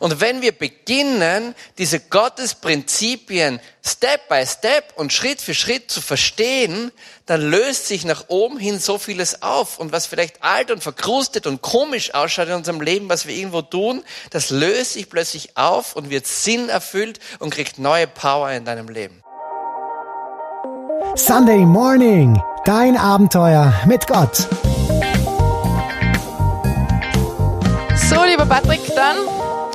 Und wenn wir beginnen, diese Gottesprinzipien Step by Step und Schritt für Schritt zu verstehen, dann löst sich nach oben hin so vieles auf. Und was vielleicht alt und verkrustet und komisch ausschaut in unserem Leben, was wir irgendwo tun, das löst sich plötzlich auf und wird Sinn erfüllt und kriegt neue Power in deinem Leben. Sunday Morning, dein Abenteuer mit Gott. So, lieber Patrick, dann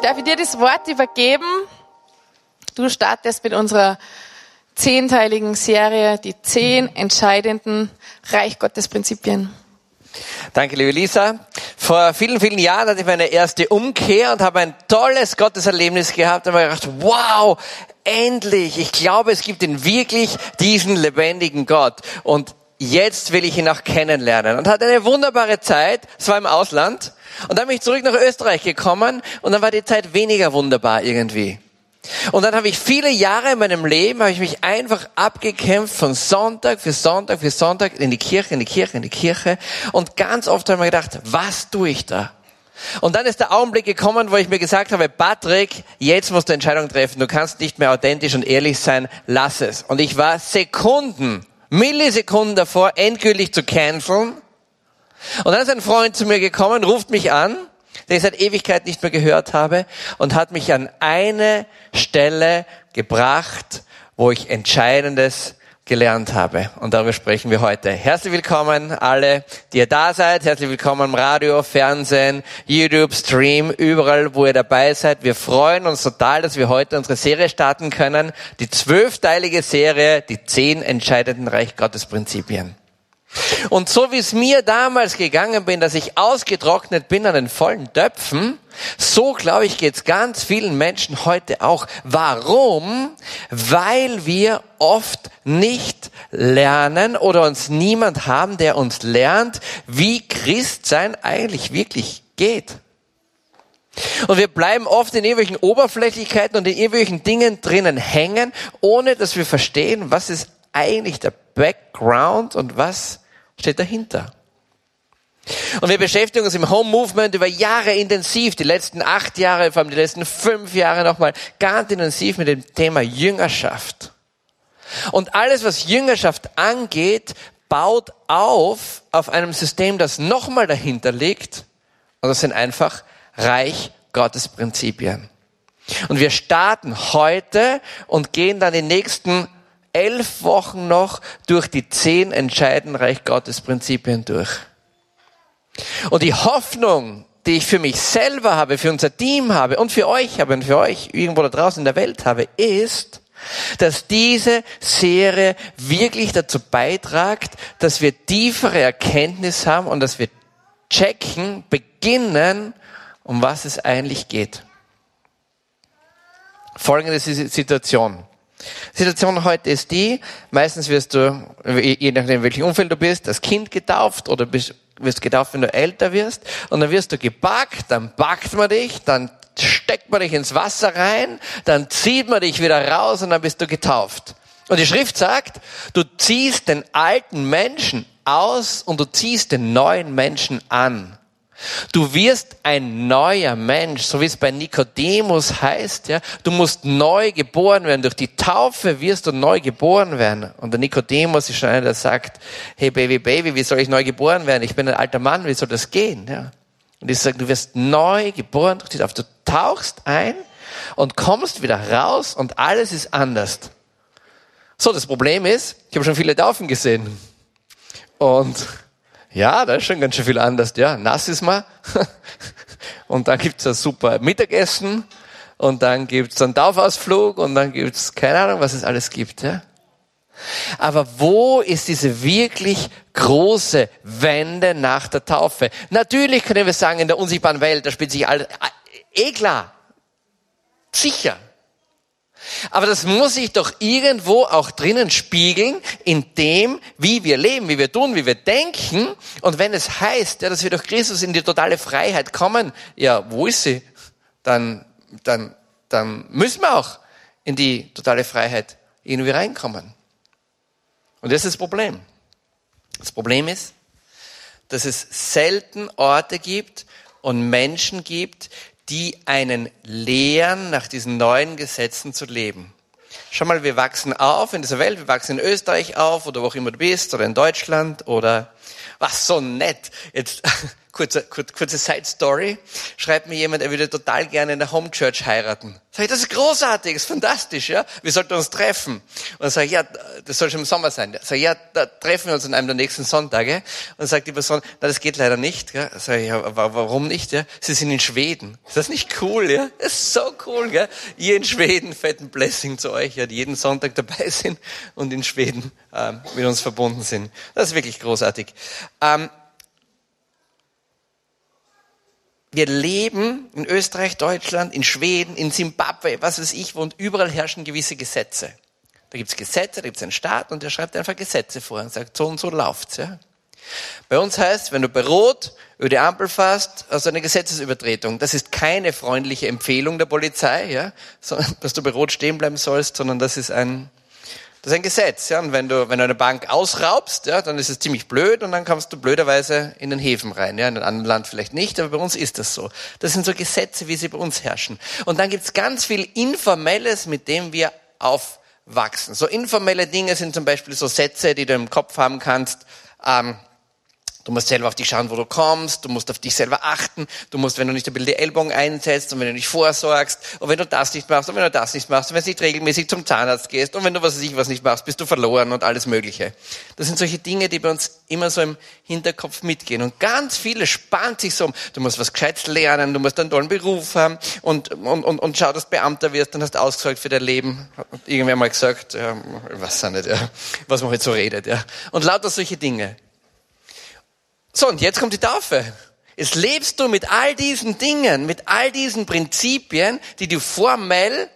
darf ich dir das Wort übergeben. Du startest mit unserer zehnteiligen Serie, die zehn entscheidenden Reich Gottes Prinzipien. Danke, liebe Lisa. Vor vielen, vielen Jahren hatte ich meine erste Umkehr und habe ein tolles Gotteserlebnis gehabt. Da habe gedacht, wow, endlich. Ich glaube, es gibt in wirklich diesen lebendigen Gott. Und jetzt will ich ihn auch kennenlernen. Und hatte eine wunderbare Zeit. Es war im Ausland. Und dann bin ich zurück nach Österreich gekommen und dann war die Zeit weniger wunderbar irgendwie. Und dann habe ich viele Jahre in meinem Leben, habe ich mich einfach abgekämpft von Sonntag für Sonntag für Sonntag in die Kirche, in die Kirche, in die Kirche. Und ganz oft habe ich mir gedacht, was tue ich da? Und dann ist der Augenblick gekommen, wo ich mir gesagt habe, Patrick, jetzt musst du Entscheidung treffen. Du kannst nicht mehr authentisch und ehrlich sein. Lass es. Und ich war Sekunden, Millisekunden davor, endgültig zu canceln. Und dann ist ein Freund zu mir gekommen, ruft mich an, den ich seit Ewigkeit nicht mehr gehört habe, und hat mich an eine Stelle gebracht, wo ich Entscheidendes gelernt habe. Und darüber sprechen wir heute. Herzlich willkommen alle, die ihr da seid. Herzlich willkommen im Radio, Fernsehen, YouTube, Stream, überall, wo ihr dabei seid. Wir freuen uns total, dass wir heute unsere Serie starten können. Die zwölfteilige Serie, die zehn entscheidenden Reich Gottes Prinzipien. Und so wie es mir damals gegangen bin, dass ich ausgetrocknet bin an den vollen Töpfen, so glaube ich geht es ganz vielen Menschen heute auch. Warum? Weil wir oft nicht lernen oder uns niemand haben, der uns lernt, wie Christsein eigentlich wirklich geht. Und wir bleiben oft in irgendwelchen Oberflächlichkeiten und in irgendwelchen Dingen drinnen hängen, ohne dass wir verstehen, was ist eigentlich der Background und was steht dahinter. Und wir beschäftigen uns im Home Movement über Jahre intensiv, die letzten acht Jahre, vor allem die letzten fünf Jahre nochmal ganz intensiv mit dem Thema Jüngerschaft. Und alles, was Jüngerschaft angeht, baut auf auf einem System, das nochmal dahinter liegt. Und das sind einfach Reich Gottes Prinzipien. Und wir starten heute und gehen dann die nächsten elf Wochen noch durch die zehn entscheidenden Reich Gottes Prinzipien durch. Und die Hoffnung, die ich für mich selber habe, für unser Team habe und für euch habe und für euch irgendwo da draußen in der Welt habe, ist, dass diese Serie wirklich dazu beitragt, dass wir tiefere Erkenntnis haben und dass wir checken, beginnen, um was es eigentlich geht. Folgende Situation. Situation heute ist die, meistens wirst du, je nachdem welchem Umfeld du bist, das Kind getauft oder bist, wirst getauft, wenn du älter wirst. Und dann wirst du gepackt, dann packt man dich, dann steckt man dich ins Wasser rein, dann zieht man dich wieder raus und dann bist du getauft. Und die Schrift sagt, du ziehst den alten Menschen aus und du ziehst den neuen Menschen an. Du wirst ein neuer Mensch, so wie es bei Nikodemus heißt, ja. Du musst neu geboren werden. Durch die Taufe wirst du neu geboren werden. Und der Nikodemus ist schon einer, der sagt, hey Baby, Baby, wie soll ich neu geboren werden? Ich bin ein alter Mann, wie soll das gehen? Ja. Und ich sage, du wirst neu geboren durch die Taufe. Du tauchst ein und kommst wieder raus und alles ist anders. So, das Problem ist, ich habe schon viele Taufen gesehen. Und ja, da ist schon ganz schön viel anders. Ja, nass ist man. und dann gibt's ein super Mittagessen. Und dann gibt's einen Taufausflug. Und dann gibt's keine Ahnung, was es alles gibt. Ja? Aber wo ist diese wirklich große Wende nach der Taufe? Natürlich können wir sagen, in der unsichtbaren Welt, da spielt sich alles, eh klar. Sicher. Aber das muss sich doch irgendwo auch drinnen spiegeln in dem, wie wir leben, wie wir tun, wie wir denken. Und wenn es heißt, ja, dass wir durch Christus in die totale Freiheit kommen, ja, wo ist sie? Dann, dann, dann müssen wir auch in die totale Freiheit irgendwie reinkommen. Und das ist das Problem. Das Problem ist, dass es selten Orte gibt und Menschen gibt, die einen lehren, nach diesen neuen Gesetzen zu leben. Schau mal, wir wachsen auf in dieser Welt, wir wachsen in Österreich auf oder wo auch immer du bist oder in Deutschland oder was so nett. Jetzt kurze, kurze, kurze Side Story. Schreibt mir jemand, er würde total gerne in der Home Church heiraten. Sag ich, das ist großartig, das ist fantastisch, ja. Wir sollten uns treffen. Und sage ich, ja, das soll schon im Sommer sein. Sag ich, ja, da treffen wir uns an einem der nächsten Sonntage. Und sagt die Person, na, das geht leider nicht, ja. Sag ich, ja, warum nicht, ja? Sie sind in Schweden. Ist das nicht cool, ja? Das ist so cool, ja. Ihr in Schweden, fetten Blessing zu euch, ja, die jeden Sonntag dabei sind und in Schweden ähm, mit uns verbunden sind. Das ist wirklich großartig. Ähm, wir leben in Österreich, Deutschland, in Schweden, in Zimbabwe, was weiß ich, und überall herrschen gewisse Gesetze. Da gibt's Gesetze, da gibt's einen Staat und der schreibt einfach Gesetze vor und sagt, so und so läuft's. Ja? Bei uns heißt, wenn du bei Rot über die Ampel fährst, also eine Gesetzesübertretung. Das ist keine freundliche Empfehlung der Polizei, ja, dass du bei Rot stehen bleiben sollst, sondern das ist ein das ist ein Gesetz, ja. Und wenn du, wenn du eine Bank ausraubst, ja, dann ist es ziemlich blöd und dann kommst du blöderweise in den Häfen rein, ja. In einem anderen Land vielleicht nicht, aber bei uns ist das so. Das sind so Gesetze, wie sie bei uns herrschen. Und dann gibt's ganz viel Informelles, mit dem wir aufwachsen. So informelle Dinge sind zum Beispiel so Sätze, die du im Kopf haben kannst. Ähm, Du musst selber auf dich schauen, wo du kommst. Du musst auf dich selber achten. Du musst, wenn du nicht ein bisschen die Ellbogen einsetzt und wenn du nicht vorsorgst und wenn du das nicht machst und wenn du das nicht machst und wenn du nicht regelmäßig zum Zahnarzt gehst und wenn du was weiß ich was nicht machst, bist du verloren und alles Mögliche. Das sind solche Dinge, die bei uns immer so im Hinterkopf mitgehen. Und ganz viele spannt sich so um. Du musst was Gescheites lernen, du musst einen tollen Beruf haben und, und, und, und schau, dass du Beamter wirst, dann hast du ausgesorgt für dein Leben. Irgendwer mal gesagt, ja, weiß nicht, ja, was man heute so redet. Ja. Und lauter solche Dinge. So, und jetzt kommt die Taufe. Jetzt lebst du mit all diesen Dingen, mit all diesen Prinzipien, die du formell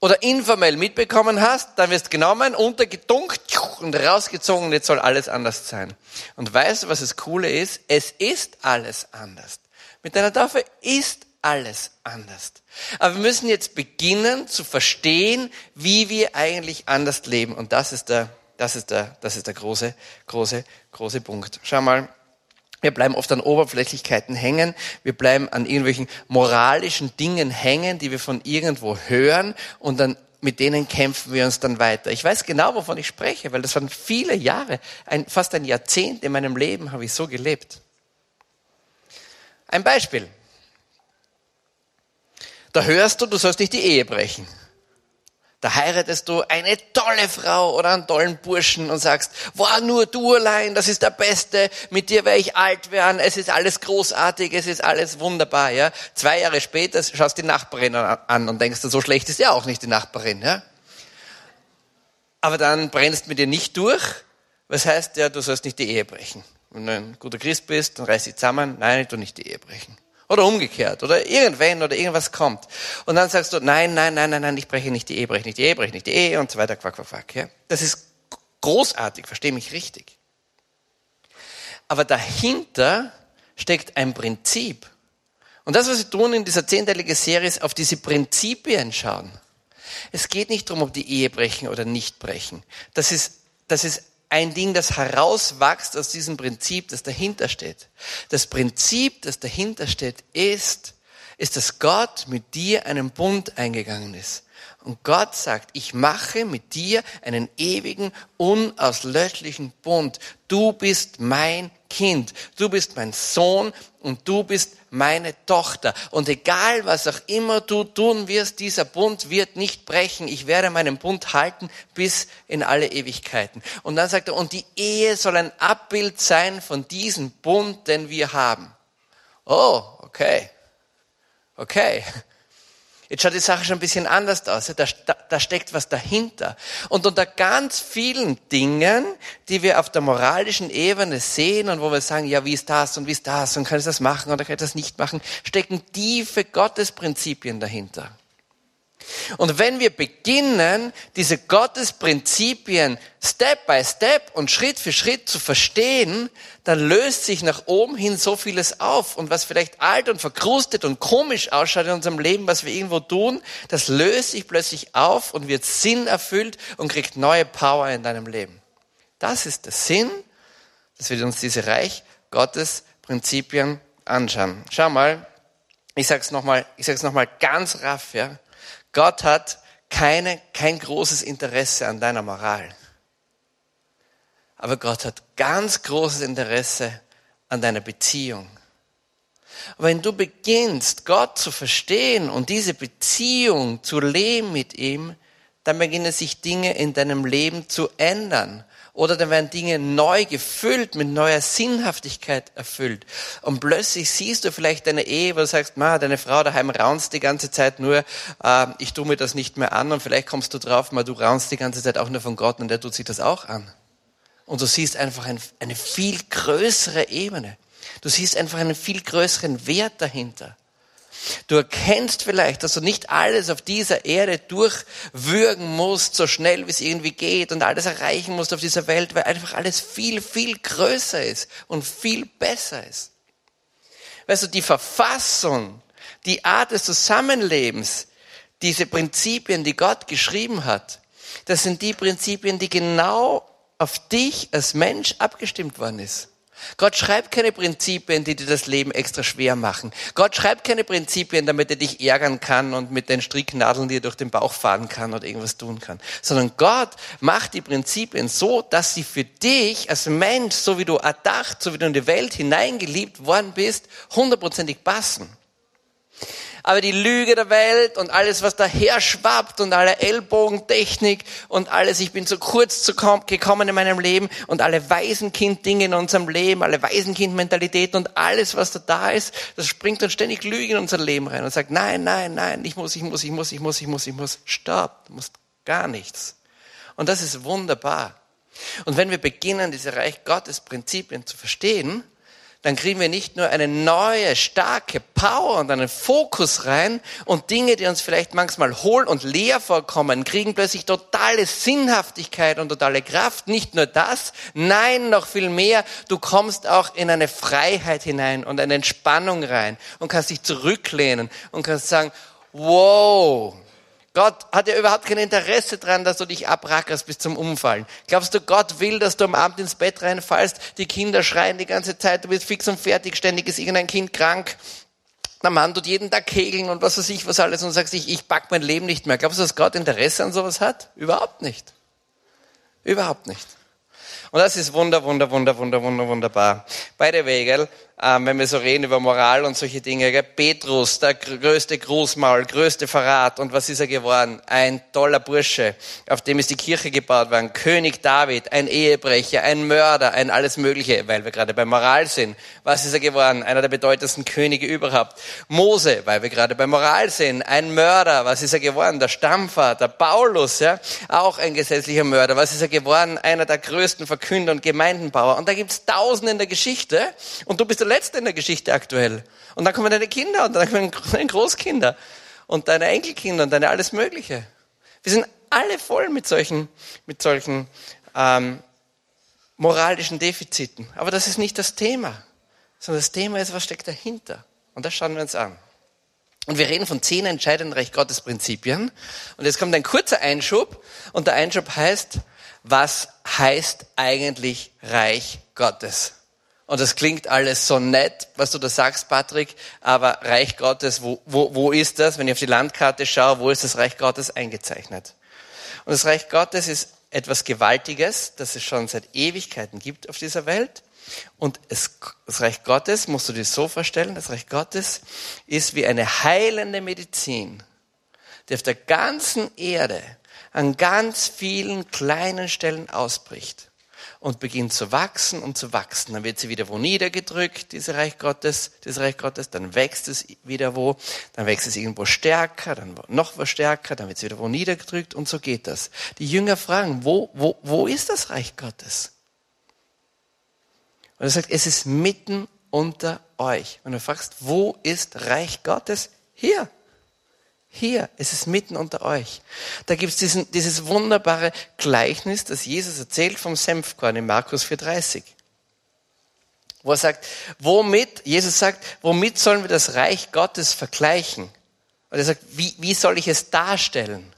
oder informell mitbekommen hast, dann wirst genommen, untergedunkt und rausgezogen, jetzt soll alles anders sein. Und weißt du, was das Coole ist? Es ist alles anders. Mit deiner Taufe ist alles anders. Aber wir müssen jetzt beginnen zu verstehen, wie wir eigentlich anders leben. Und das ist der, das ist der, das ist der große, große, große Punkt. Schau mal, wir bleiben oft an Oberflächlichkeiten hängen. Wir bleiben an irgendwelchen moralischen Dingen hängen, die wir von irgendwo hören und dann mit denen kämpfen wir uns dann weiter. Ich weiß genau, wovon ich spreche, weil das waren viele Jahre, ein, fast ein Jahrzehnt in meinem Leben habe ich so gelebt. Ein Beispiel. Da hörst du, du sollst nicht die Ehe brechen. Da heiratest du eine tolle Frau oder einen tollen Burschen und sagst, wow, nur du allein, das ist der Beste, mit dir werde ich alt werden, es ist alles großartig, es ist alles wunderbar, ja. Zwei Jahre später schaust die Nachbarin an und denkst du, so schlecht ist ja auch nicht die Nachbarin, ja. Aber dann brennst mit dir nicht durch, was heißt ja, du sollst nicht die Ehe brechen. Wenn du ein guter Christ bist, dann reiß dich zusammen, nein, du nicht die Ehe brechen. Oder umgekehrt. Oder irgendwann oder irgendwas kommt. Und dann sagst du, nein, nein, nein, nein, nein, ich breche nicht die Ehe, breche nicht die Ehe, breche nicht die Ehe und so weiter, quack, quack, quack. Ja? Das ist großartig, verstehe mich richtig. Aber dahinter steckt ein Prinzip. Und das, was wir tun in dieser zehnteiligen Serie, ist auf diese Prinzipien schauen. Es geht nicht darum, ob die Ehe brechen oder nicht brechen. Das ist, das ist ein Ding, das herauswächst aus diesem Prinzip, das dahinter steht. Das Prinzip, das dahinter steht, ist, ist, dass Gott mit dir einen Bund eingegangen ist. Und Gott sagt, ich mache mit dir einen ewigen, unauslöschlichen Bund. Du bist mein Kind, du bist mein Sohn und du bist meine Tochter. Und egal, was auch immer du tun wirst, dieser Bund wird nicht brechen. Ich werde meinen Bund halten bis in alle Ewigkeiten. Und dann sagt er, und die Ehe soll ein Abbild sein von diesem Bund, den wir haben. Oh, okay. Okay. Jetzt schaut die Sache schon ein bisschen anders aus. Da, da, steckt was dahinter. Und unter ganz vielen Dingen, die wir auf der moralischen Ebene sehen und wo wir sagen, ja, wie ist das und wie ist das und kann ich das machen oder kann ich das nicht machen, stecken tiefe Gottesprinzipien dahinter. Und wenn wir beginnen, diese Gottesprinzipien Step by Step und Schritt für Schritt zu verstehen, dann löst sich nach oben hin so vieles auf. Und was vielleicht alt und verkrustet und komisch ausschaut in unserem Leben, was wir irgendwo tun, das löst sich plötzlich auf und wird Sinn erfüllt und kriegt neue Power in deinem Leben. Das ist der Sinn, dass wir uns diese Reich Gottes Prinzipien anschauen. Schau mal, ich sag's nochmal, ich sag's nochmal ganz raff, ja. Gott hat keine, kein großes Interesse an deiner Moral. Aber Gott hat ganz großes Interesse an deiner Beziehung. wenn du beginnst, Gott zu verstehen und diese Beziehung zu leben mit ihm, dann beginnen sich Dinge in deinem Leben zu ändern. Oder dann werden Dinge neu gefüllt, mit neuer Sinnhaftigkeit erfüllt. Und plötzlich siehst du vielleicht deine Ehe, wo du sagst, Ma, deine Frau daheim raunst die ganze Zeit nur, äh, ich tue mir das nicht mehr an. Und vielleicht kommst du drauf, Ma, du raunst die ganze Zeit auch nur von Gott und der tut sich das auch an. Und du siehst einfach ein, eine viel größere Ebene. Du siehst einfach einen viel größeren Wert dahinter. Du erkennst vielleicht, dass du nicht alles auf dieser Erde durchwürgen musst, so schnell wie es irgendwie geht und alles erreichen musst auf dieser Welt, weil einfach alles viel, viel größer ist und viel besser ist. Weißt du, die Verfassung, die Art des Zusammenlebens, diese Prinzipien, die Gott geschrieben hat, das sind die Prinzipien, die genau auf dich als Mensch abgestimmt worden ist. Gott schreibt keine Prinzipien, die dir das Leben extra schwer machen. Gott schreibt keine Prinzipien, damit er dich ärgern kann und mit den Stricknadeln dir durch den Bauch fahren kann oder irgendwas tun kann. Sondern Gott macht die Prinzipien so, dass sie für dich als Mensch, so wie du erdacht, so wie du in die Welt hineingeliebt worden bist, hundertprozentig passen aber die Lüge der Welt und alles, was daher schwappt und alle Ellbogentechnik und alles, ich bin zu kurz gekommen in meinem Leben und alle Waisenkind-Dinge in unserem Leben, alle Waisenkind-Mentalitäten und alles, was da da ist, das springt dann ständig Lüge in unser Leben rein und sagt, nein, nein, nein, ich muss, ich muss, ich muss, ich muss, ich muss, ich muss, stopp, du musst gar nichts. Und das ist wunderbar. Und wenn wir beginnen, diese Reich Gottes Prinzipien zu verstehen, dann kriegen wir nicht nur eine neue, starke Power und einen Fokus rein und Dinge, die uns vielleicht manchmal hohl und leer vorkommen, kriegen plötzlich totale Sinnhaftigkeit und totale Kraft. Nicht nur das, nein, noch viel mehr. Du kommst auch in eine Freiheit hinein und eine Entspannung rein und kannst dich zurücklehnen und kannst sagen, wow, Gott hat ja überhaupt kein Interesse daran, dass du dich abrackerst bis zum Umfallen. Glaubst du, Gott will, dass du am Abend ins Bett reinfallst, die Kinder schreien die ganze Zeit, du bist fix und fertig, ständig ist irgendein Kind krank, der Mann tut jeden Tag kegeln und was weiß ich was alles und sagst, ich, ich pack mein Leben nicht mehr. Glaubst du, dass Gott Interesse an sowas hat? Überhaupt nicht. Überhaupt nicht. Und das ist wunder, wunder, wunder, wunder, wunder, wunderbar. By the way, gell, ähm, wenn wir so reden über Moral und solche Dinge. Gell? Petrus, der größte Großmaul, größte Verrat. Und was ist er geworden? Ein toller Bursche, auf dem ist die Kirche gebaut worden. König David, ein Ehebrecher, ein Mörder, ein alles Mögliche, weil wir gerade bei Moral sind. Was ist er geworden? Einer der bedeutendsten Könige überhaupt. Mose, weil wir gerade bei Moral sind. Ein Mörder. Was ist er geworden? Der Stammvater. Paulus, ja, auch ein gesetzlicher Mörder. Was ist er geworden? Einer der größten Verkünder und Gemeindenbauer. Und da gibt's Tausende in der Geschichte. Und du bist der Letzte in der Geschichte aktuell. Und dann kommen deine Kinder und dann kommen deine Großkinder und deine Enkelkinder und deine alles Mögliche. Wir sind alle voll mit solchen, mit solchen ähm, moralischen Defiziten. Aber das ist nicht das Thema, sondern das Thema ist, was steckt dahinter. Und das schauen wir uns an. Und wir reden von zehn entscheidenden Recht Gottes Prinzipien. Und jetzt kommt ein kurzer Einschub. Und der Einschub heißt, was heißt eigentlich Reich Gottes? Und das klingt alles so nett, was du da sagst, Patrick, aber Reich Gottes, wo, wo, wo ist das? Wenn ich auf die Landkarte schaue, wo ist das Reich Gottes eingezeichnet? Und das Reich Gottes ist etwas Gewaltiges, das es schon seit Ewigkeiten gibt auf dieser Welt. Und es, das Reich Gottes, musst du dir so vorstellen, das Reich Gottes ist wie eine heilende Medizin, die auf der ganzen Erde an ganz vielen kleinen Stellen ausbricht und beginnt zu wachsen und zu wachsen. Dann wird sie wieder wo niedergedrückt, diese Reich Gottes, das Reich Gottes, dann wächst es wieder wo, dann wächst es irgendwo stärker, dann noch was stärker, dann wird es wieder wo niedergedrückt und so geht das. Die Jünger fragen, wo, wo, wo ist das Reich Gottes? Und er sagt, es ist mitten unter euch. Und du fragst, wo ist Reich Gottes? Hier. Hier, es ist mitten unter euch. Da gibt es dieses wunderbare Gleichnis, das Jesus erzählt vom Senfkorn in Markus 4,30. Wo er sagt, womit, Jesus sagt, womit sollen wir das Reich Gottes vergleichen? Und er sagt, wie, wie soll ich es darstellen?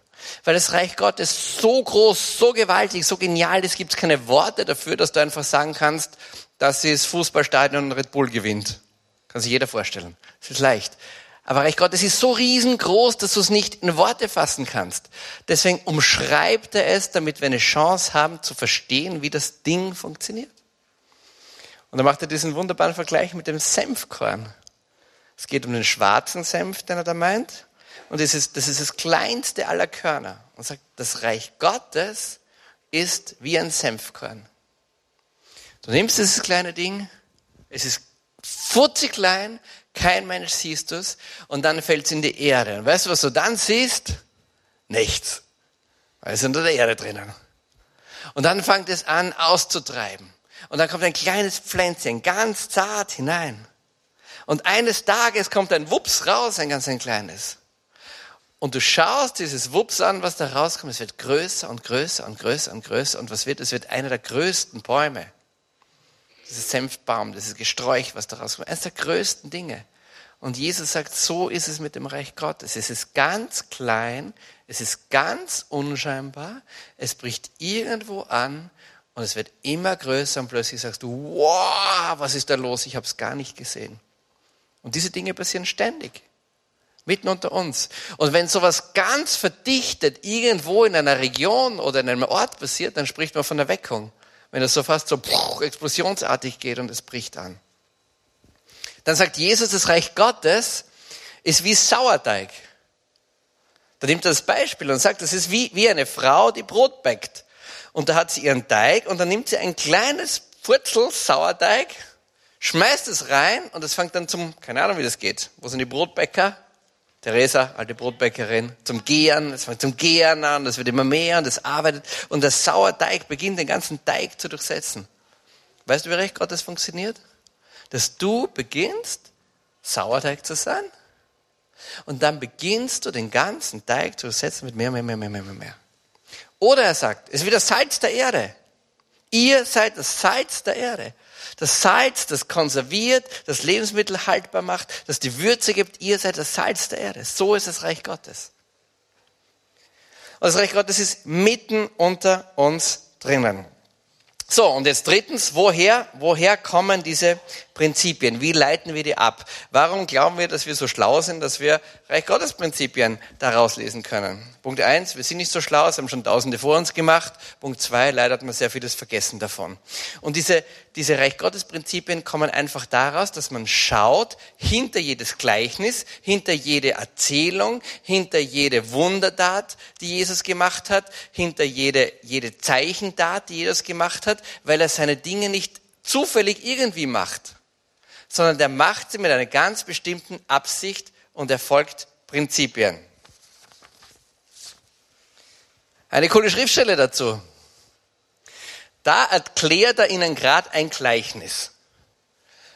Weil das Reich Gottes so groß, so gewaltig, so genial ist, gibt es keine Worte dafür, dass du einfach sagen kannst, dass das Fußballstadion Red Bull gewinnt. Kann sich jeder vorstellen. Das ist leicht. Aber Reich Gottes ist so riesengroß, dass du es nicht in Worte fassen kannst. Deswegen umschreibt er es, damit wir eine Chance haben zu verstehen, wie das Ding funktioniert. Und dann macht er diesen wunderbaren Vergleich mit dem Senfkorn. Es geht um den schwarzen Senf, den er da meint. Und das ist, das ist das kleinste aller Körner. Und sagt, das Reich Gottes ist wie ein Senfkorn. Du nimmst dieses kleine Ding, es ist futzig klein, kein Mensch siehst es, und dann fällt es in die Erde. Und weißt du, was du dann siehst? Nichts. Weil es unter der Erde drinnen. Und dann fängt es an auszutreiben. Und dann kommt ein kleines Pflänzchen ganz zart hinein. Und eines Tages kommt ein Wups raus, ein ganz ein kleines. Und du schaust dieses Wups an, was da rauskommt. Es wird größer und größer und größer und größer. Und was wird? Es wird einer der größten Bäume. Dieses Senfbaum, dieses Gesträuch, was da rauskommt. Eines der größten Dinge. Und Jesus sagt, so ist es mit dem Reich Gottes. Es ist ganz klein, es ist ganz unscheinbar, es bricht irgendwo an und es wird immer größer und plötzlich sagst du, wow, was ist da los? Ich habe es gar nicht gesehen. Und diese Dinge passieren ständig. Mitten unter uns. Und wenn sowas ganz verdichtet irgendwo in einer Region oder in einem Ort passiert, dann spricht man von Erweckung. Wenn es so fast so explosionsartig geht und es bricht an. Dann sagt Jesus, das Reich Gottes ist wie Sauerteig. Da nimmt er das Beispiel und sagt, das ist wie, wie eine Frau, die Brot backt. Und da hat sie ihren Teig und dann nimmt sie ein kleines Purzel Sauerteig, schmeißt es rein und es fängt dann zum, keine Ahnung wie das geht. Wo sind die Brotbäcker? Theresa, alte Brotbäckerin, zum Gären, es fängt zum Gären an, das wird immer mehr und das arbeitet und der Sauerteig beginnt den ganzen Teig zu durchsetzen. Weißt du, wie recht Gott das funktioniert? Dass du beginnst, Sauerteig zu sein und dann beginnst du den ganzen Teig zu durchsetzen mit mehr, mehr, mehr, mehr, mehr, mehr, mehr. Oder er sagt, es ist wie das Salz der Erde. Ihr seid das Salz der Erde. Das Salz, das konserviert, das Lebensmittel haltbar macht, das die Würze gibt. Ihr seid das Salz der Erde. So ist das Reich Gottes. Und das Reich Gottes ist mitten unter uns drinnen. So, und jetzt drittens, woher, woher kommen diese Prinzipien? Wie leiten wir die ab? Warum glauben wir, dass wir so schlau sind, dass wir Reich Gottes Prinzipien daraus lesen können? Punkt eins, wir sind nicht so schlau, es haben schon Tausende vor uns gemacht. Punkt zwei, leider hat man sehr vieles vergessen davon. Und diese, diese Reich Gottes Prinzipien kommen einfach daraus, dass man schaut, hinter jedes Gleichnis, hinter jede Erzählung, hinter jede Wundertat, die Jesus gemacht hat, hinter jede, jede Zeichentat, die Jesus gemacht hat, weil er seine Dinge nicht zufällig irgendwie macht, sondern der macht sie mit einer ganz bestimmten Absicht und er folgt Prinzipien. Eine coole Schriftstelle dazu. Da erklärt er ihnen gerade ein Gleichnis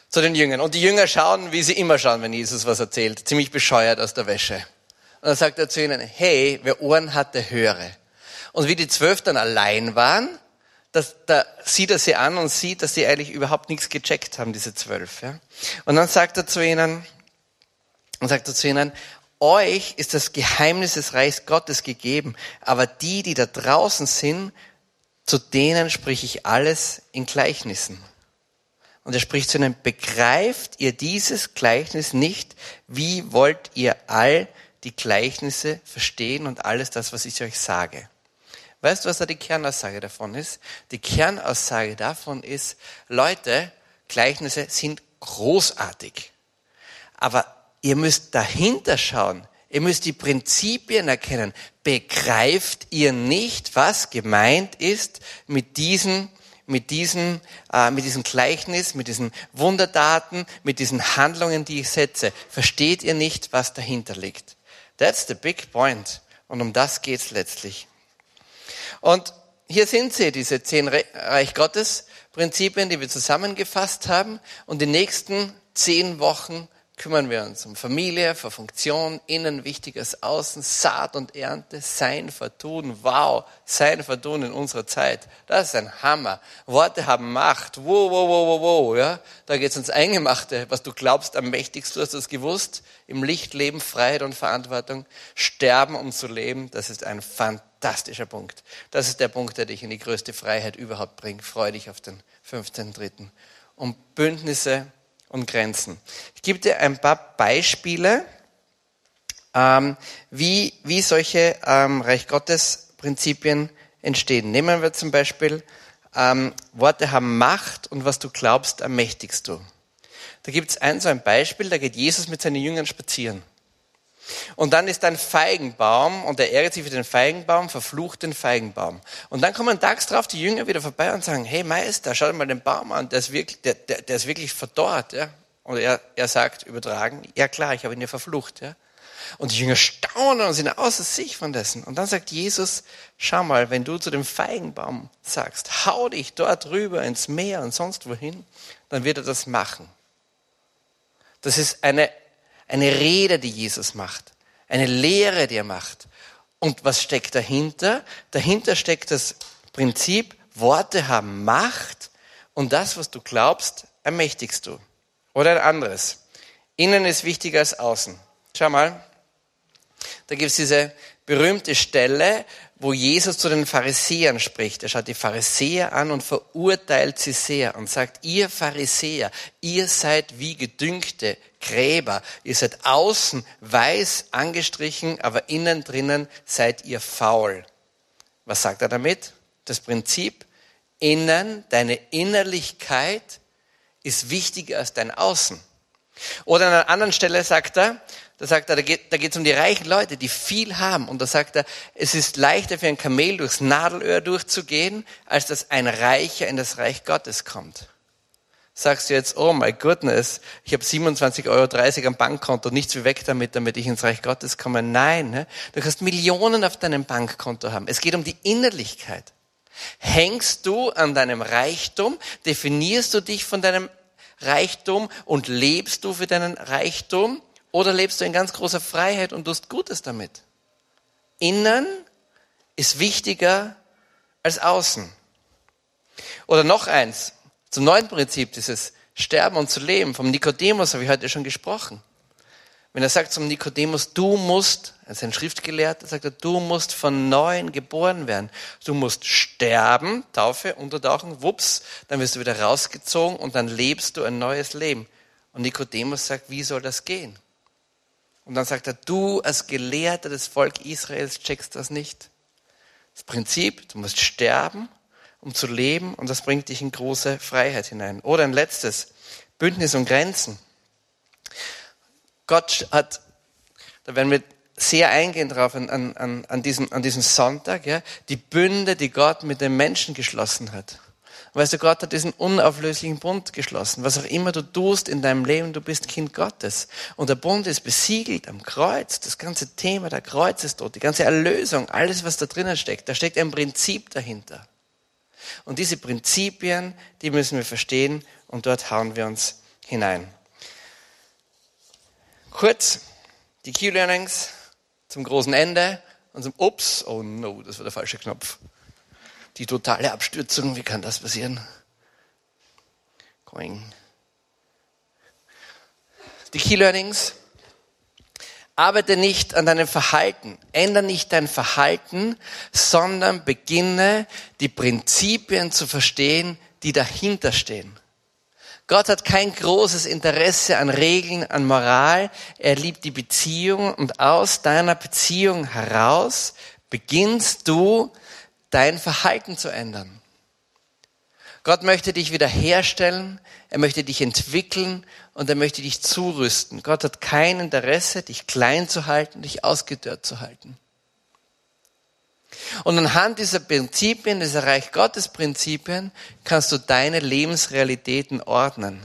zu den Jüngern. Und die Jünger schauen, wie sie immer schauen, wenn Jesus was erzählt. Ziemlich bescheuert aus der Wäsche. Und dann sagt er zu ihnen, hey, wer Ohren hatte, höre. Und wie die zwölf dann allein waren, das, da sieht er sie an und sieht, dass sie eigentlich überhaupt nichts gecheckt haben, diese zwölf. Ja? Und dann sagt er zu ihnen, und sagt er zu ihnen, euch ist das Geheimnis des Reichs Gottes gegeben, aber die, die da draußen sind, zu denen sprich ich alles in Gleichnissen. Und er spricht zu ihnen, begreift ihr dieses Gleichnis nicht? Wie wollt ihr all die Gleichnisse verstehen und alles das, was ich euch sage? Weißt du, was da die Kernaussage davon ist? Die Kernaussage davon ist, Leute, Gleichnisse sind großartig. Aber Ihr müsst dahinter schauen. Ihr müsst die Prinzipien erkennen. Begreift ihr nicht, was gemeint ist mit diesen mit diesem, äh, mit diesem Gleichnis, mit diesen Wunderdaten, mit diesen Handlungen, die ich setze. Versteht ihr nicht, was dahinter liegt? That's the big point. Und um das geht's letztlich. Und hier sind sie, diese zehn Reich Gottes Prinzipien, die wir zusammengefasst haben. Und die nächsten zehn Wochen kümmern wir uns um Familie, für Funktion, innen wichtiges Außen, Saat und Ernte, sein Vertun. Wow, sein Vertun in unserer Zeit. Das ist ein Hammer. Worte haben Macht. Wow, wow, wow, wow, wow. Ja? Da geht's ins Eingemachte. Was du glaubst, am mächtigsten, du hast es gewusst. Im Licht leben, Freiheit und Verantwortung. Sterben, um zu leben. Das ist ein fantastischer Punkt. Das ist der Punkt, der dich in die größte Freiheit überhaupt bringt. Freu dich auf den 15.3. Um Bündnisse und Grenzen. Ich gebe dir ein paar Beispiele ähm, wie, wie solche ähm, Reich Gottes Prinzipien entstehen. Nehmen wir zum Beispiel, ähm, Worte haben Macht und was du glaubst, ermächtigst du. Da gibt es ein so ein Beispiel, da geht Jesus mit seinen Jüngern spazieren. Und dann ist ein Feigenbaum und er ärgert sich für den Feigenbaum, verflucht den Feigenbaum. Und dann kommen tags drauf die Jünger wieder vorbei und sagen, hey Meister, schau dir mal den Baum an, der ist wirklich, der, der, der ist wirklich verdorrt. Ja? Und er, er sagt, übertragen, ja klar, ich habe ihn ja verflucht. Ja? Und die Jünger staunen und sind außer sich von dessen. Und dann sagt Jesus, schau mal, wenn du zu dem Feigenbaum sagst, hau dich dort rüber ins Meer und sonst wohin, dann wird er das machen. Das ist eine, eine Rede, die Jesus macht. Eine Lehre, die er macht. Und was steckt dahinter? Dahinter steckt das Prinzip, Worte haben Macht und das, was du glaubst, ermächtigst du. Oder ein anderes. Innen ist wichtiger als außen. Schau mal, da gibt es diese berühmte Stelle, wo Jesus zu den Pharisäern spricht. Er schaut die Pharisäer an und verurteilt sie sehr und sagt, ihr Pharisäer, ihr seid wie gedüngte Gräber. Ihr seid außen weiß angestrichen, aber innen drinnen seid ihr faul. Was sagt er damit? Das Prinzip, innen, deine Innerlichkeit ist wichtiger als dein Außen. Oder an einer anderen Stelle sagt er, da sagt er, da geht geht's um die reichen Leute, die viel haben. Und da sagt er, es ist leichter für ein Kamel durchs Nadelöhr durchzugehen, als dass ein Reicher in das Reich Gottes kommt. Sagst du jetzt, oh my goodness, ich habe 27,30 Euro am Bankkonto, nichts wie weg damit, damit ich ins Reich Gottes komme. Nein, ne? du kannst Millionen auf deinem Bankkonto haben. Es geht um die Innerlichkeit. Hängst du an deinem Reichtum? Definierst du dich von deinem Reichtum und lebst du für deinen Reichtum? Oder lebst du in ganz großer Freiheit und tust Gutes damit? Innen ist wichtiger als außen. Oder noch eins, zum neuen Prinzip, dieses Sterben und zu leben. Vom Nikodemus habe ich heute schon gesprochen. Wenn er sagt zum Nikodemus, du musst, als ein Schriftgelehrter sagt er, du musst von neuem geboren werden. Du musst sterben, Taufe, untertauchen, wups, dann wirst du wieder rausgezogen und dann lebst du ein neues Leben. Und Nikodemus sagt, wie soll das gehen? Und dann sagt er, du als Gelehrter des Volk Israels checkst das nicht. Das Prinzip, du musst sterben, um zu leben und das bringt dich in große Freiheit hinein. Oder ein letztes, Bündnis und Grenzen. Gott hat, da werden wir sehr eingehen drauf an, an, an, diesem, an diesem Sonntag, ja, die Bünde, die Gott mit den Menschen geschlossen hat. Weißt du, Gott hat diesen unauflöslichen Bund geschlossen. Was auch immer du tust in deinem Leben, du bist Kind Gottes. Und der Bund ist besiegelt am Kreuz. Das ganze Thema der Kreuzestod, die ganze Erlösung, alles, was da drinnen steckt, da steckt ein Prinzip dahinter. Und diese Prinzipien, die müssen wir verstehen und dort hauen wir uns hinein. Kurz, die Key Learnings zum großen Ende und zum Ups, oh no, das war der falsche Knopf die totale Abstürzung. Wie kann das passieren? Going. Die Key Learnings. Arbeite nicht an deinem Verhalten, ändere nicht dein Verhalten, sondern beginne die Prinzipien zu verstehen, die dahinter stehen. Gott hat kein großes Interesse an Regeln, an Moral. Er liebt die Beziehung und aus deiner Beziehung heraus beginnst du dein Verhalten zu ändern. Gott möchte dich wiederherstellen, er möchte dich entwickeln und er möchte dich zurüsten. Gott hat kein Interesse, dich klein zu halten, dich ausgedörrt zu halten. Und anhand dieser Prinzipien, dieser Reich Gottes Prinzipien, kannst du deine Lebensrealitäten ordnen.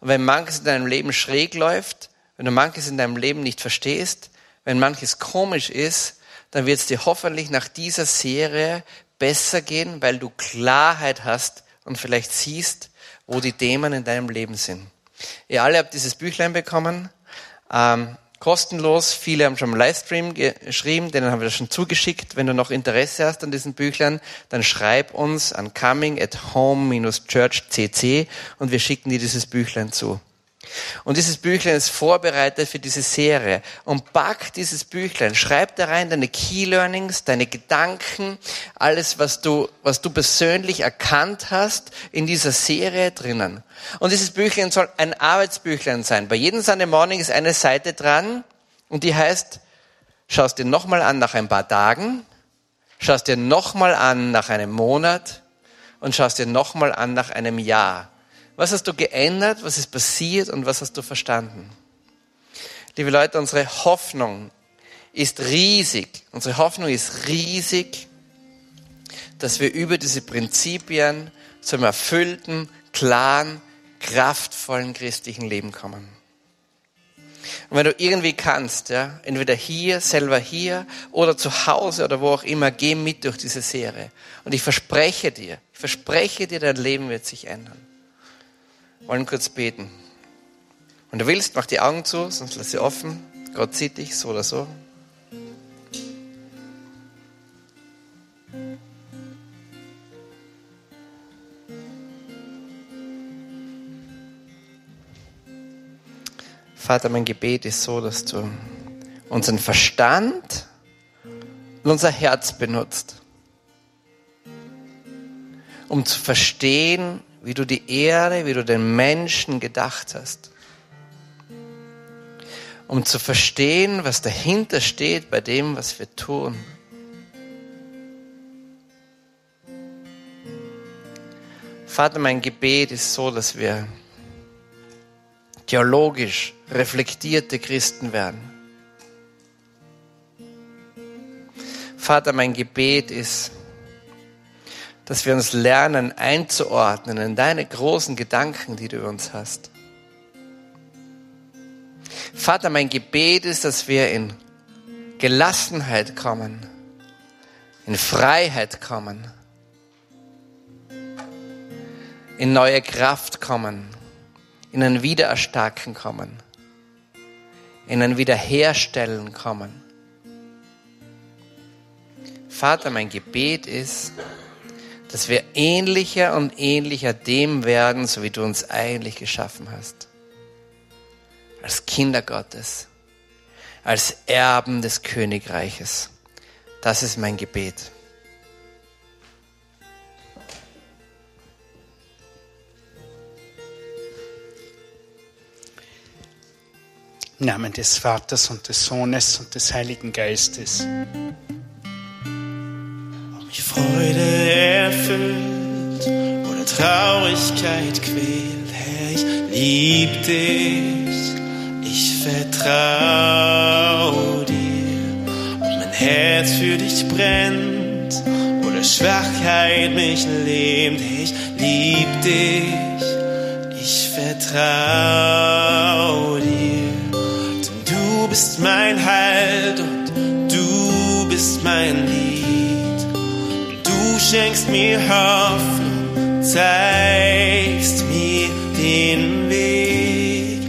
Und wenn manches in deinem Leben schräg läuft, wenn du manches in deinem Leben nicht verstehst, wenn manches komisch ist, dann wird es dir hoffentlich nach dieser Serie besser gehen, weil du Klarheit hast und vielleicht siehst, wo die Themen in deinem Leben sind. Ihr alle habt dieses Büchlein bekommen, ähm, kostenlos. Viele haben schon im Livestream geschrieben, denen haben wir das schon zugeschickt. Wenn du noch Interesse hast an diesen Büchlein, dann schreib uns an coming at home-church.cc und wir schicken dir dieses Büchlein zu. Und dieses Büchlein ist vorbereitet für diese Serie. Und pack dieses Büchlein, schreib da rein deine Key Learnings, deine Gedanken, alles, was du, was du persönlich erkannt hast in dieser Serie drinnen. Und dieses Büchlein soll ein Arbeitsbüchlein sein. Bei jedem Sunday Morning ist eine Seite dran und die heißt schaust dir nochmal an nach ein paar Tagen, schaust dir nochmal an nach einem Monat und schaust dir nochmal an nach einem Jahr. Was hast du geändert, was ist passiert und was hast du verstanden? Liebe Leute, unsere Hoffnung ist riesig. Unsere Hoffnung ist riesig, dass wir über diese Prinzipien zum erfüllten, klaren, kraftvollen christlichen Leben kommen. Und wenn du irgendwie kannst, ja, entweder hier, selber hier oder zu Hause oder wo auch immer, geh mit durch diese Serie. Und ich verspreche dir, ich verspreche dir, dein Leben wird sich ändern. Wollen kurz beten. Wenn du willst, mach die Augen zu, sonst lass sie offen. Gott sieht dich so oder so. Vater, mein Gebet ist so, dass du unseren Verstand und unser Herz benutzt, um zu verstehen, wie du die Erde, wie du den Menschen gedacht hast. Um zu verstehen, was dahinter steht bei dem, was wir tun. Vater, mein Gebet ist so, dass wir theologisch reflektierte Christen werden. Vater, mein Gebet ist, dass wir uns lernen einzuordnen in deine großen Gedanken, die du über uns hast. Vater, mein Gebet ist, dass wir in Gelassenheit kommen, in Freiheit kommen, in neue Kraft kommen, in ein Wiedererstarken kommen, in ein Wiederherstellen kommen. Vater, mein Gebet ist, dass wir ähnlicher und ähnlicher dem werden, so wie du uns eigentlich geschaffen hast. Als Kinder Gottes, als Erben des Königreiches. Das ist mein Gebet. Im Namen des Vaters und des Sohnes und des Heiligen Geistes. Mich Freude erfüllt oder Traurigkeit quält, Herr, ich lieb dich, ich vertrau dir. Ob mein Herz für dich brennt oder Schwachheit mich lähmt, ich lieb dich, ich vertrau dir. Denn du bist mein Halt und du bist mein Lied. Schenkst mir Hoffnung, zeigst mir den Weg.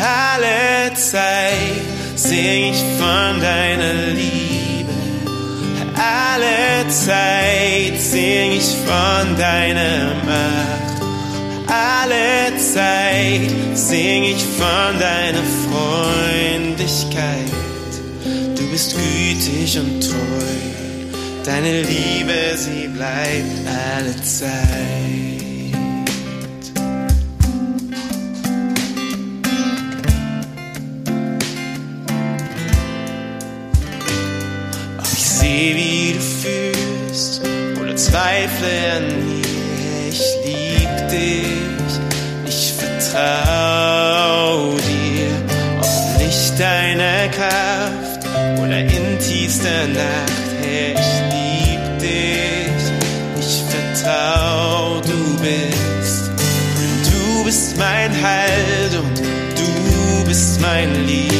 Alle Zeit sing ich von deiner Liebe. Alle Zeit sing ich von deiner Macht. Alle Zeit sing ich von deiner Freundlichkeit. Du bist gütig und treu. Deine Liebe, sie bleibt alle Zeit. Ob ich sehe, wie du fühlst oder zweifle an mir, ich lieb dich, ich vertrau dir. Ob im Licht deiner Kraft oder in tiefster Nacht, Herr, ich vertrau, du bist. Du bist mein Halt und du bist mein Lied.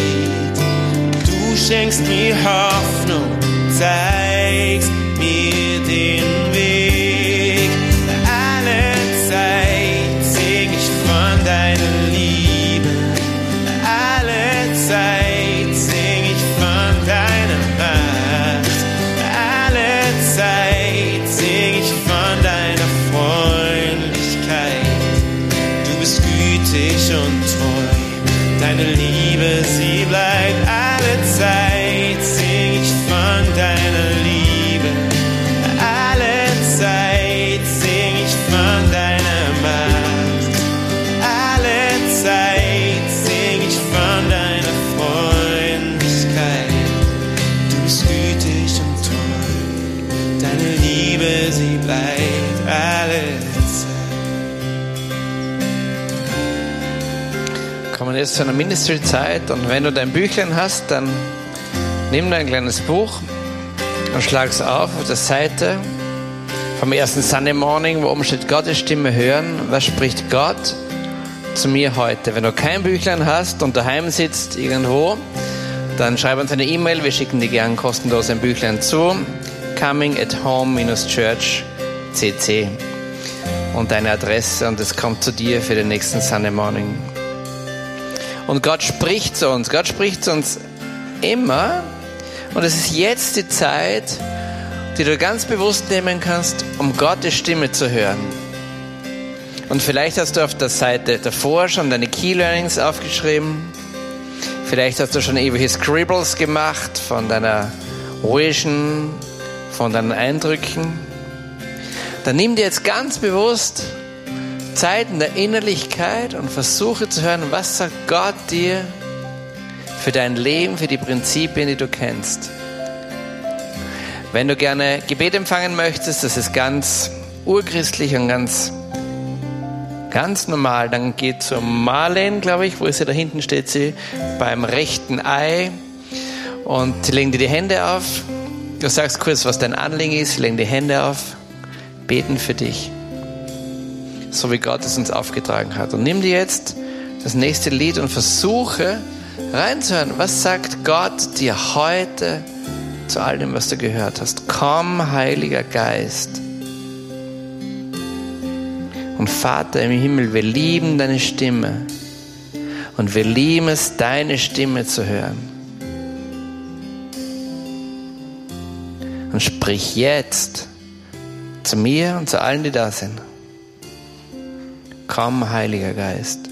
Du schenkst mir Hoffnung, zeigst jetzt zu einer Ministry-Zeit und wenn du dein Büchlein hast, dann nimm dein kleines Buch und schlag es auf auf der Seite vom ersten Sunday Morning, wo oben steht Gottes Stimme hören. Was spricht Gott zu mir heute? Wenn du kein Büchlein hast und daheim sitzt irgendwo, dann schreib uns eine E-Mail. Wir schicken dir gern kostenlos ein Büchlein zu. Coming at home-church cc und deine Adresse und es kommt zu dir für den nächsten Sunday Morning. Und Gott spricht zu uns. Gott spricht zu uns immer. Und es ist jetzt die Zeit, die du ganz bewusst nehmen kannst, um Gottes Stimme zu hören. Und vielleicht hast du auf der Seite davor schon deine Key Learnings aufgeschrieben. Vielleicht hast du schon ewige Scribbles gemacht von deiner Vision, von deinen Eindrücken. Dann nimm dir jetzt ganz bewusst Zeiten der Innerlichkeit und versuche zu hören, was sagt Gott dir für dein Leben, für die Prinzipien, die du kennst. Wenn du gerne Gebet empfangen möchtest, das ist ganz urchristlich und ganz, ganz normal, dann geh zur Marlene, glaube ich, wo ist sie? Da hinten steht sie, beim rechten Ei und sie legen dir die Hände auf. Du sagst kurz, was dein Anliegen ist, sie legen die Hände auf, beten für dich so wie Gott es uns aufgetragen hat. Und nimm dir jetzt das nächste Lied und versuche reinzuhören, was sagt Gott dir heute zu all dem, was du gehört hast. Komm, Heiliger Geist. Und Vater im Himmel, wir lieben deine Stimme. Und wir lieben es, deine Stimme zu hören. Und sprich jetzt zu mir und zu allen, die da sind. Komm, Heiliger Geist.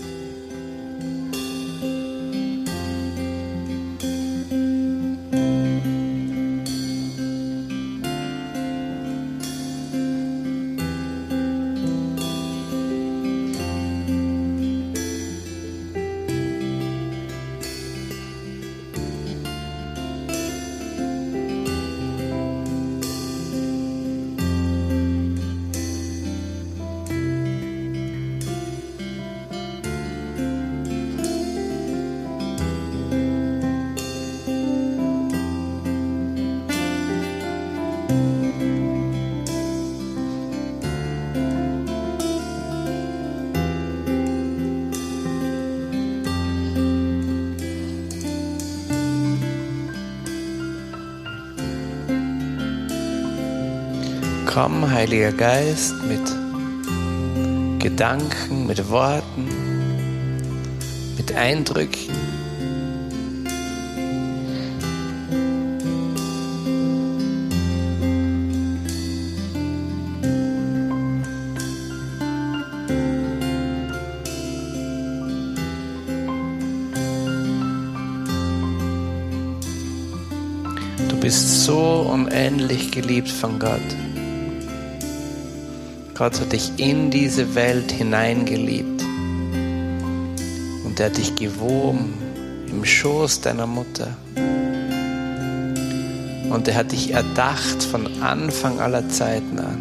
Komm, Heiliger Geist, mit Gedanken, mit Worten, mit Eindrücken. Du bist so unendlich geliebt von Gott. Gott hat dich in diese Welt hineingeliebt. Und er hat dich gewoben im Schoß deiner Mutter. Und er hat dich erdacht von Anfang aller Zeiten an.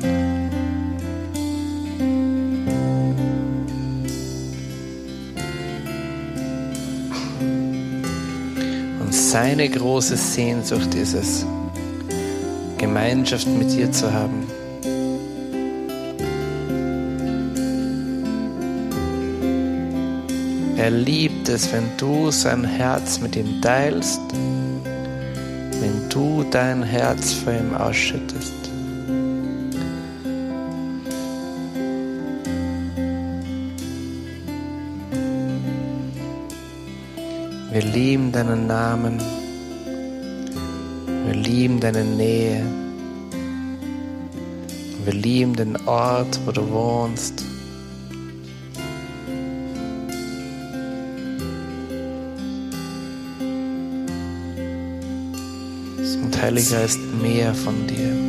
Und seine große Sehnsucht ist es, Gemeinschaft mit dir zu haben. Er liebt es, wenn du sein Herz mit ihm teilst, wenn du dein Herz vor ihm ausschüttest. Wir lieben deinen Namen. Wir lieben deine Nähe. Wir lieben den Ort, wo du wohnst. Heiliger ist mehr von dir.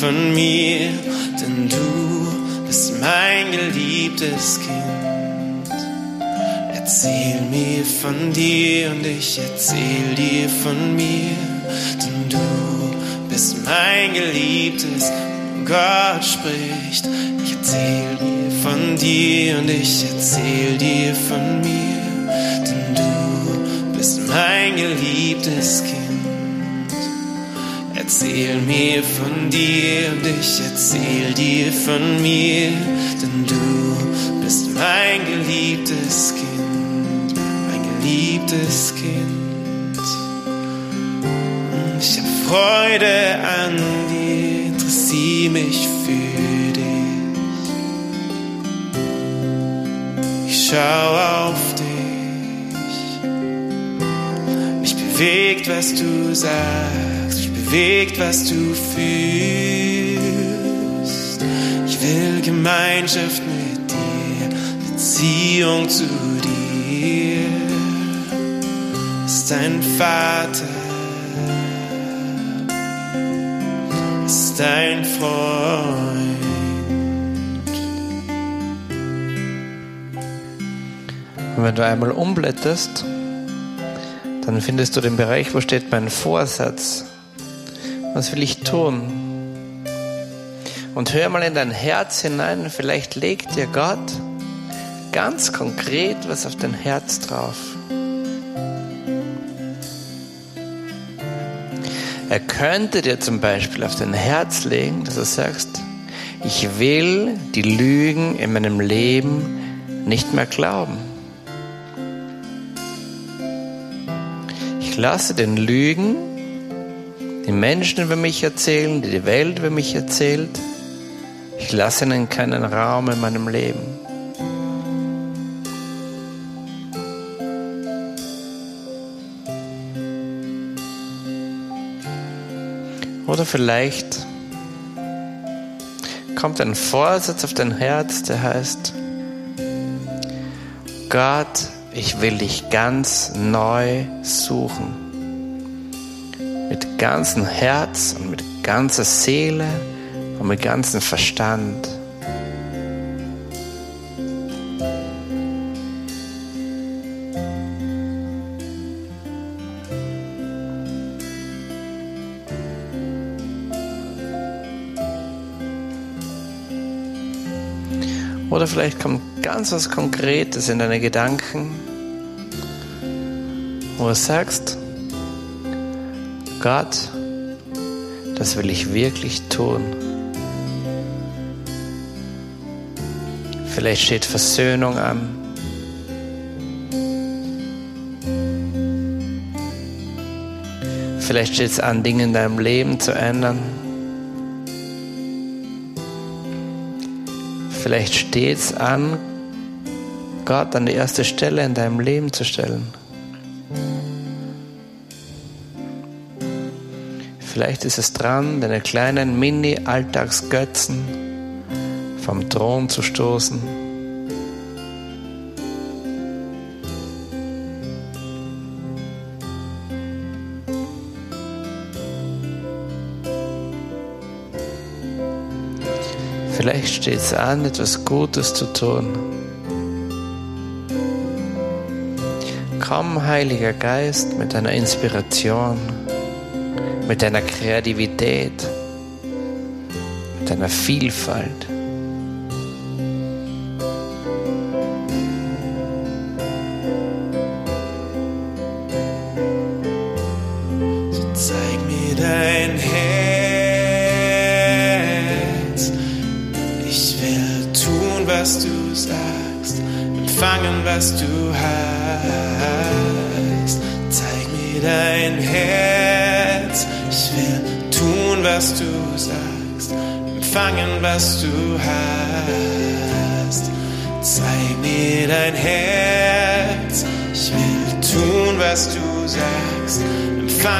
Von mir, denn du bist mein geliebtes Kind. Erzähl mir von dir und ich erzähl dir von mir, denn du bist mein geliebtes Gott spricht. Ich erzähl mir von dir und ich erzähl dir von mir, denn du bist mein geliebtes Kind. Erzähl mir von dir und ich erzähl dir von mir, denn du bist mein geliebtes Kind, mein geliebtes Kind. Ich hab Freude an dir, interessiere mich für dich. Ich schau auf dich. Mich bewegt, was du sagst, bewegt, was du fühlst. Ich will Gemeinschaft mit dir, Beziehung zu dir. Ist dein Vater. ist dein Freund. Und wenn du einmal umblätterst, dann findest du den Bereich, wo steht mein Vorsatz. Was will ich tun? Und hör mal in dein Herz hinein, vielleicht legt dir Gott ganz konkret was auf dein Herz drauf. Er könnte dir zum Beispiel auf dein Herz legen, dass du sagst, ich will die Lügen in meinem Leben nicht mehr glauben. Ich lasse den Lügen, die Menschen über mich erzählen, die Welt über mich erzählt, ich lasse ihnen keinen Raum in meinem Leben. Oder vielleicht kommt ein Vorsatz auf dein Herz, der heißt, Gott, ich will dich ganz neu suchen. Mit ganzem Herz und mit ganzer Seele und mit ganzem Verstand. Oder vielleicht kommt ganz was Konkretes in deine Gedanken, wo du sagst, Gott, das will ich wirklich tun. Vielleicht steht Versöhnung an. Vielleicht steht es an, Dinge in deinem Leben zu ändern. Vielleicht steht es an, Gott an die erste Stelle in deinem Leben zu stellen. Vielleicht ist es dran, deine kleinen Mini-Alltagsgötzen vom Thron zu stoßen. Vielleicht steht es an, etwas Gutes zu tun. Komm, Heiliger Geist, mit deiner Inspiration, mit deiner Kreativität, mit deiner Vielfalt.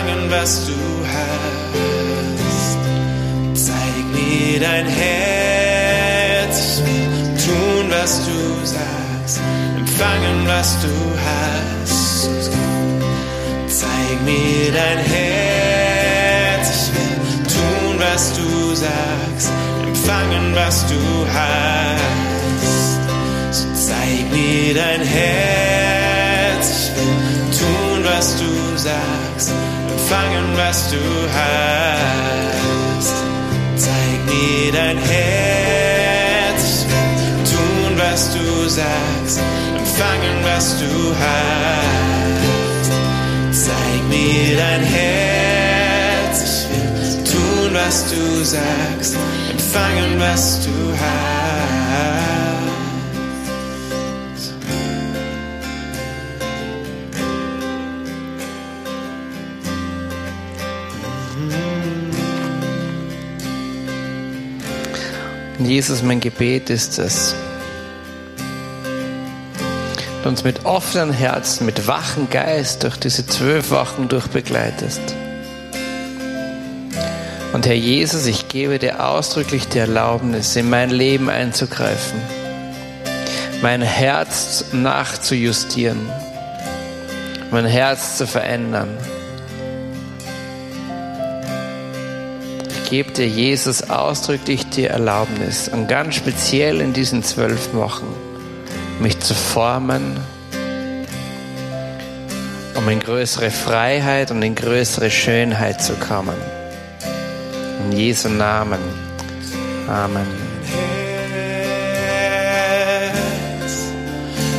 Empfangen, was du hast. Zeig mir mir dein Herz. Ich will tun, was du sagst, empfangen, was du hast. Zeig mir dein Herz. Ich will tun, was du sagst, empfangen, was du hast. So zeig mir dein Herz. Ich will tun, was du sagst, empfangen, was du hast. Zeig mir dein Herz. Tun, was du sagst, empfangen, was du hast. Zeig mir dein Herz. Tun, was du sagst, empfangen, was du hast. Jesus, mein Gebet ist es, du uns mit offenen Herzen, mit wachem Geist durch diese zwölf Wochen durchbegleitest. Und Herr Jesus, ich gebe dir ausdrücklich die Erlaubnis, in mein Leben einzugreifen, mein Herz nachzujustieren, mein Herz zu verändern. Gebe dir, Jesus, ausdrücklich die Erlaubnis und ganz speziell in diesen zwölf Wochen, mich zu formen, um in größere Freiheit und in größere Schönheit zu kommen. In Jesu Namen. Amen.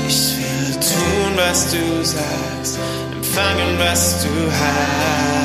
Ich will tun, was du sagst, empfangen, was du hast.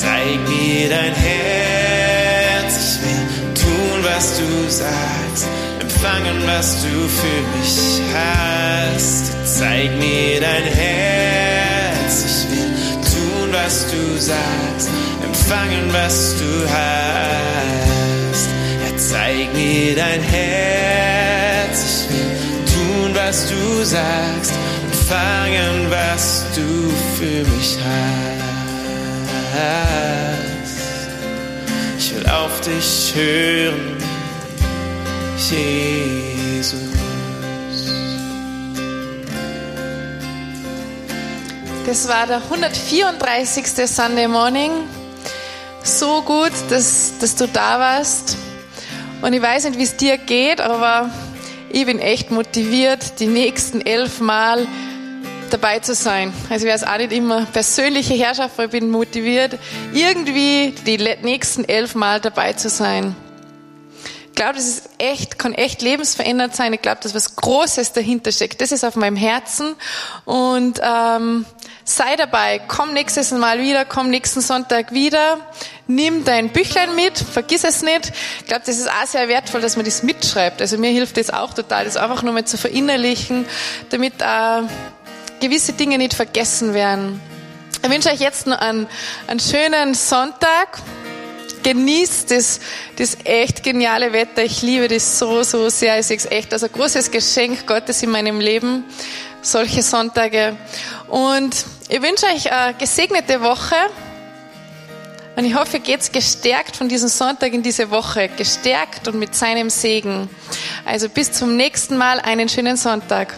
Zeig mir dein Herz. Ich will tun, was du sagst, empfangen, was du für mich hast. Zeig mir dein Herz. Ich will tun, was du sagst, empfangen, was du hast. Ja, zeig mir dein Herz. Ich will tun, was du sagst, empfangen, was du für mich hast. Ich will auf dich hören, Jesus. Das war der 134. Sunday Morning. So gut, dass, dass du da warst. Und ich weiß nicht, wie es dir geht, aber ich bin echt motiviert, die nächsten elf Mal dabei zu sein. Also wäre es auch nicht immer persönliche Herrschaft, aber ich bin motiviert, irgendwie die nächsten elf Mal dabei zu sein. Ich glaube, das ist echt, kann echt lebensverändert sein. Ich glaube, dass was Großes dahinter steckt. Das ist auf meinem Herzen. Und ähm, sei dabei. Komm nächstes Mal wieder, komm nächsten Sonntag wieder. Nimm dein Büchlein mit, vergiss es nicht. Ich glaube, das ist auch sehr wertvoll, dass man das mitschreibt. Also mir hilft das auch total, das einfach nur mal zu verinnerlichen, damit äh, gewisse Dinge nicht vergessen werden. Ich wünsche euch jetzt noch einen, einen schönen Sonntag. Genießt das, das echt geniale Wetter. Ich liebe das so, so sehr. Es echt als ein großes Geschenk Gottes in meinem Leben. Solche Sonntage. Und ich wünsche euch eine gesegnete Woche. Und ich hoffe, ihr geht gestärkt von diesem Sonntag in diese Woche. Gestärkt und mit seinem Segen. Also bis zum nächsten Mal. Einen schönen Sonntag.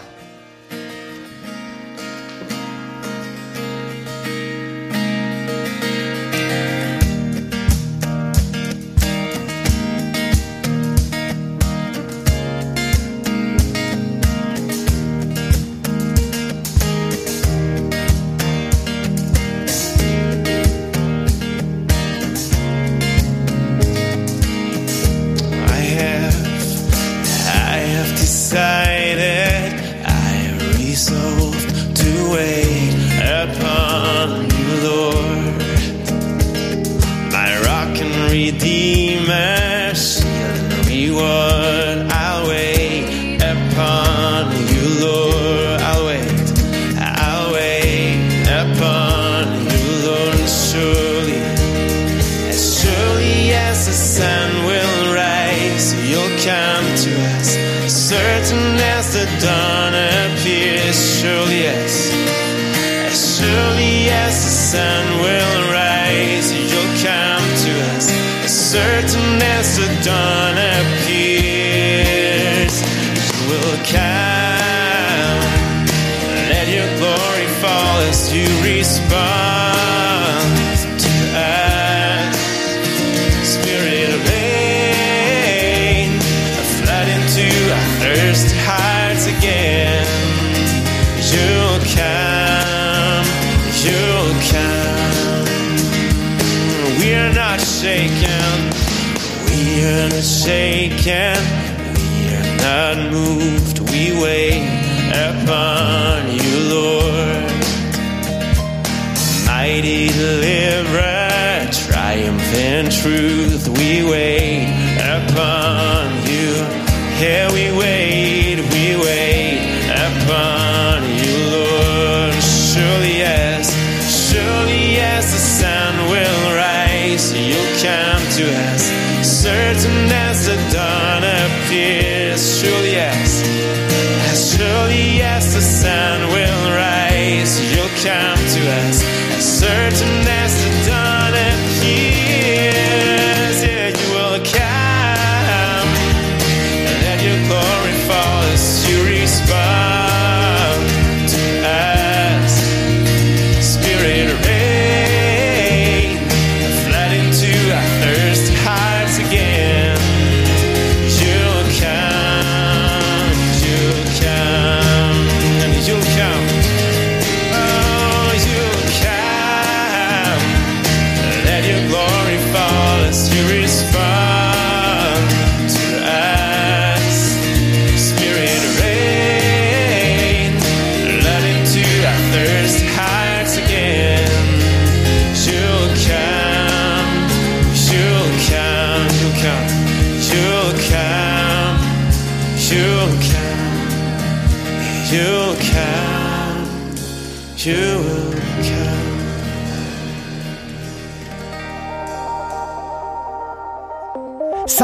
Redeemer, shield and reward. I'll wait upon you, Lord. I'll wait, I'll wait upon you, Lord. Surely as surely as the sun will rise, you'll come to us. Certain as the dawn appears, surely as, as surely as the sun certain as the dawn shaken, we are not moved. We wait upon you, Lord mighty deliverer, triumphant truth, we wait upon you. Here we wait, we wait upon you, Lord. Surely yes, surely yes, the sun will rise, you'll come to us. Certain as the dawn appears, surely yes, surely yes, the sun will rise, you'll come to us. As certain as the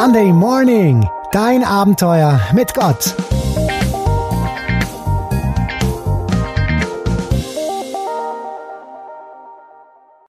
Sunday Morning. Dein Abenteuer mit Gott.